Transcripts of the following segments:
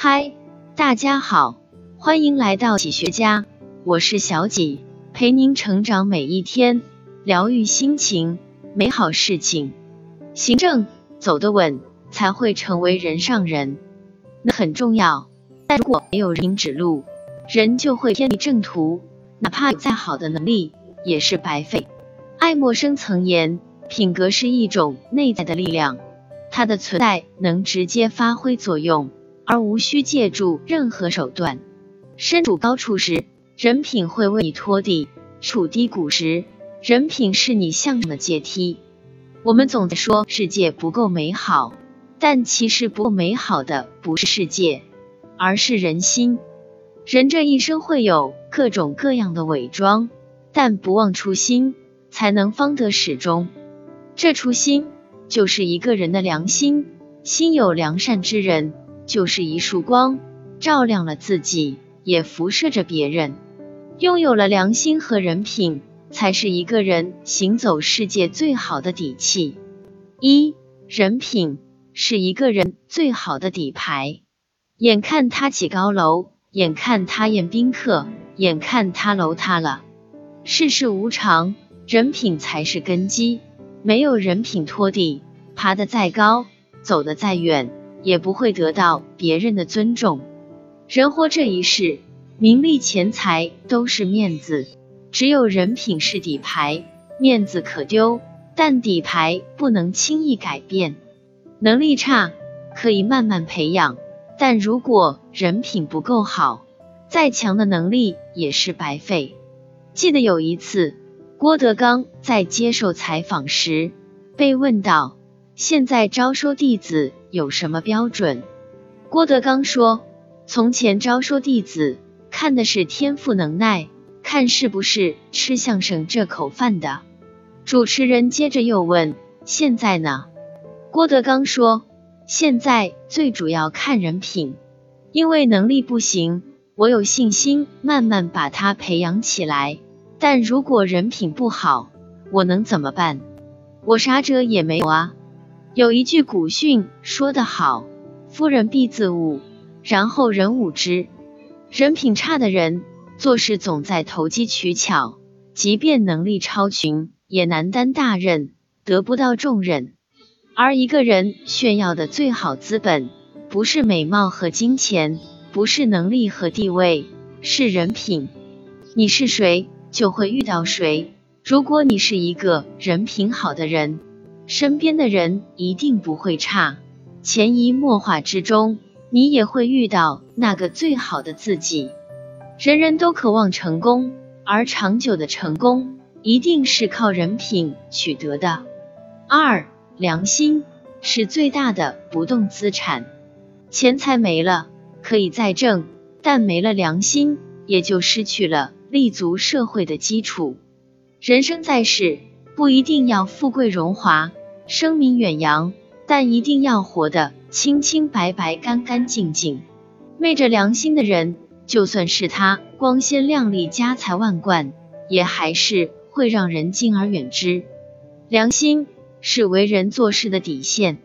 嗨，大家好，欢迎来到喜学家，我是小几，陪您成长每一天，疗愈心情，美好事情。行正走得稳，才会成为人上人，那很重要。但如果没有人指路，人就会偏离正途，哪怕有再好的能力，也是白费。爱默生曾言，品格是一种内在的力量，它的存在能直接发挥作用。而无需借助任何手段。身处高处时，人品会为你拖地；处低谷时，人品是你向上的阶梯。我们总在说世界不够美好，但其实不够美好的不是世界，而是人心。人这一生会有各种各样的伪装，但不忘初心，才能方得始终。这初心就是一个人的良心，心有良善之人。就是一束光，照亮了自己，也辐射着别人。拥有了良心和人品，才是一个人行走世界最好的底气。一人品是一个人最好的底牌。眼看他起高楼，眼看他宴宾客，眼看他楼塌了。世事无常，人品才是根基。没有人品拖地，爬得再高，走得再远。也不会得到别人的尊重。人活这一世，名利钱财都是面子，只有人品是底牌。面子可丢，但底牌不能轻易改变。能力差可以慢慢培养，但如果人品不够好，再强的能力也是白费。记得有一次，郭德纲在接受采访时被问到：“现在招收弟子。”有什么标准？郭德纲说：“从前招收弟子，看的是天赋能耐，看是不是吃相声这口饭的。”主持人接着又问：“现在呢？”郭德纲说：“现在最主要看人品，因为能力不行，我有信心慢慢把他培养起来。但如果人品不好，我能怎么办？我啥辙也没有啊。”有一句古训说得好：“夫人必自侮，然后人侮之。”人品差的人做事总在投机取巧，即便能力超群，也难担大任，得不到重任。而一个人炫耀的最好资本，不是美貌和金钱，不是能力和地位，是人品。你是谁，就会遇到谁。如果你是一个人品好的人。身边的人一定不会差，潜移默化之中，你也会遇到那个最好的自己。人人都渴望成功，而长久的成功一定是靠人品取得的。二，良心是最大的不动资产。钱财没了可以再挣，但没了良心，也就失去了立足社会的基础。人生在世，不一定要富贵荣华。声名远扬，但一定要活得清清白白、干干净净。昧着良心的人，就算是他光鲜亮丽、家财万贯，也还是会让人敬而远之。良心是为人做事的底线。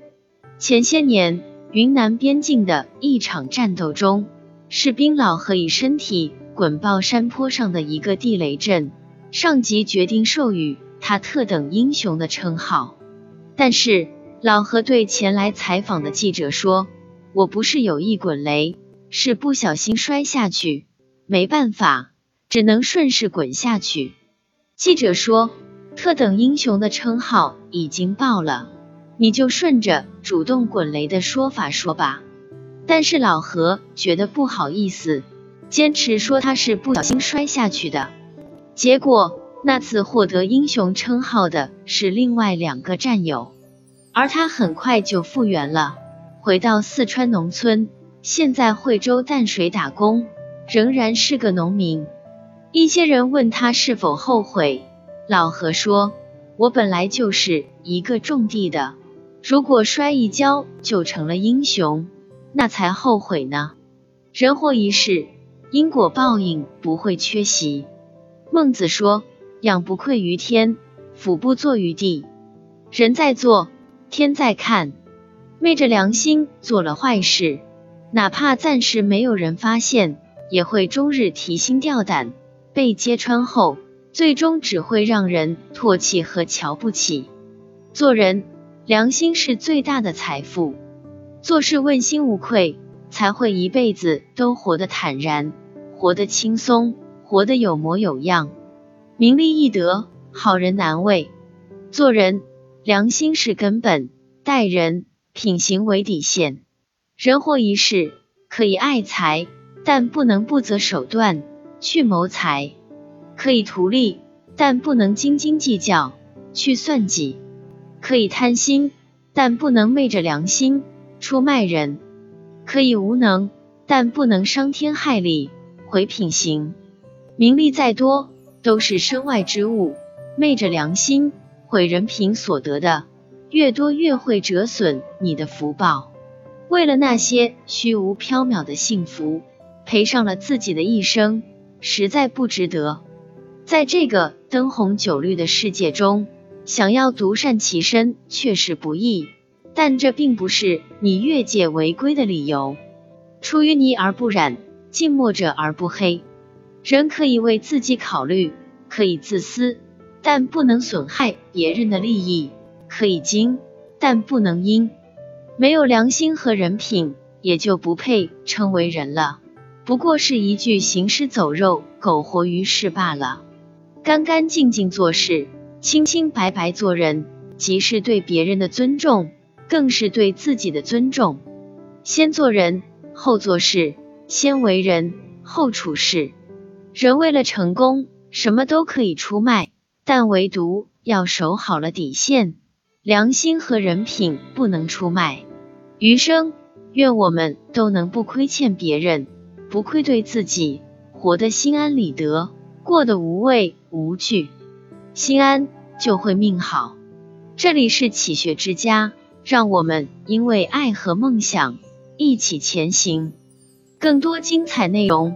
前些年，云南边境的一场战斗中，士兵老何以身体滚爆山坡上的一个地雷阵，上级决定授予他特等英雄的称号。但是老何对前来采访的记者说：“我不是有意滚雷，是不小心摔下去，没办法，只能顺势滚下去。”记者说：“特等英雄的称号已经报了，你就顺着主动滚雷的说法说吧。”但是老何觉得不好意思，坚持说他是不小心摔下去的。结果。那次获得英雄称号的是另外两个战友，而他很快就复原了，回到四川农村，现在惠州淡水打工，仍然是个农民。一些人问他是否后悔，老何说：“我本来就是一个种地的，如果摔一跤就成了英雄，那才后悔呢。人活一世，因果报应不会缺席。”孟子说。仰不愧于天，俯不怍于地。人在做，天在看。昧着良心做了坏事，哪怕暂时没有人发现，也会终日提心吊胆。被揭穿后，最终只会让人唾弃和瞧不起。做人，良心是最大的财富。做事问心无愧，才会一辈子都活得坦然，活得轻松，活得有模有样。名利易得，好人难为。做人，良心是根本，待人品行为底线。人活一世，可以爱财，但不能不择手段去谋财；可以图利，但不能斤斤计较去算计；可以贪心，但不能昧着良心。出卖人可以无能，但不能伤天害理毁品行。名利再多，都是身外之物，昧着良心毁人品所得的，越多越会折损你的福报。为了那些虚无缥缈的幸福，赔上了自己的一生，实在不值得。在这个灯红酒绿的世界中，想要独善其身，确实不易。但这并不是你越界违规的理由。出淤泥而不染，近墨者而不黑。人可以为自己考虑，可以自私，但不能损害别人的利益；可以精，但不能阴。没有良心和人品，也就不配称为人了。不过是一具行尸走肉，苟活于世罢了。干干净净做事，清清白白做人，即是对别人的尊重。更是对自己的尊重。先做人，后做事；先为人，后处事。人为了成功，什么都可以出卖，但唯独要守好了底线，良心和人品不能出卖。余生，愿我们都能不亏欠别人，不愧对自己，活得心安理得，过得无畏无惧。心安就会命好。这里是启学之家。让我们因为爱和梦想一起前行。更多精彩内容，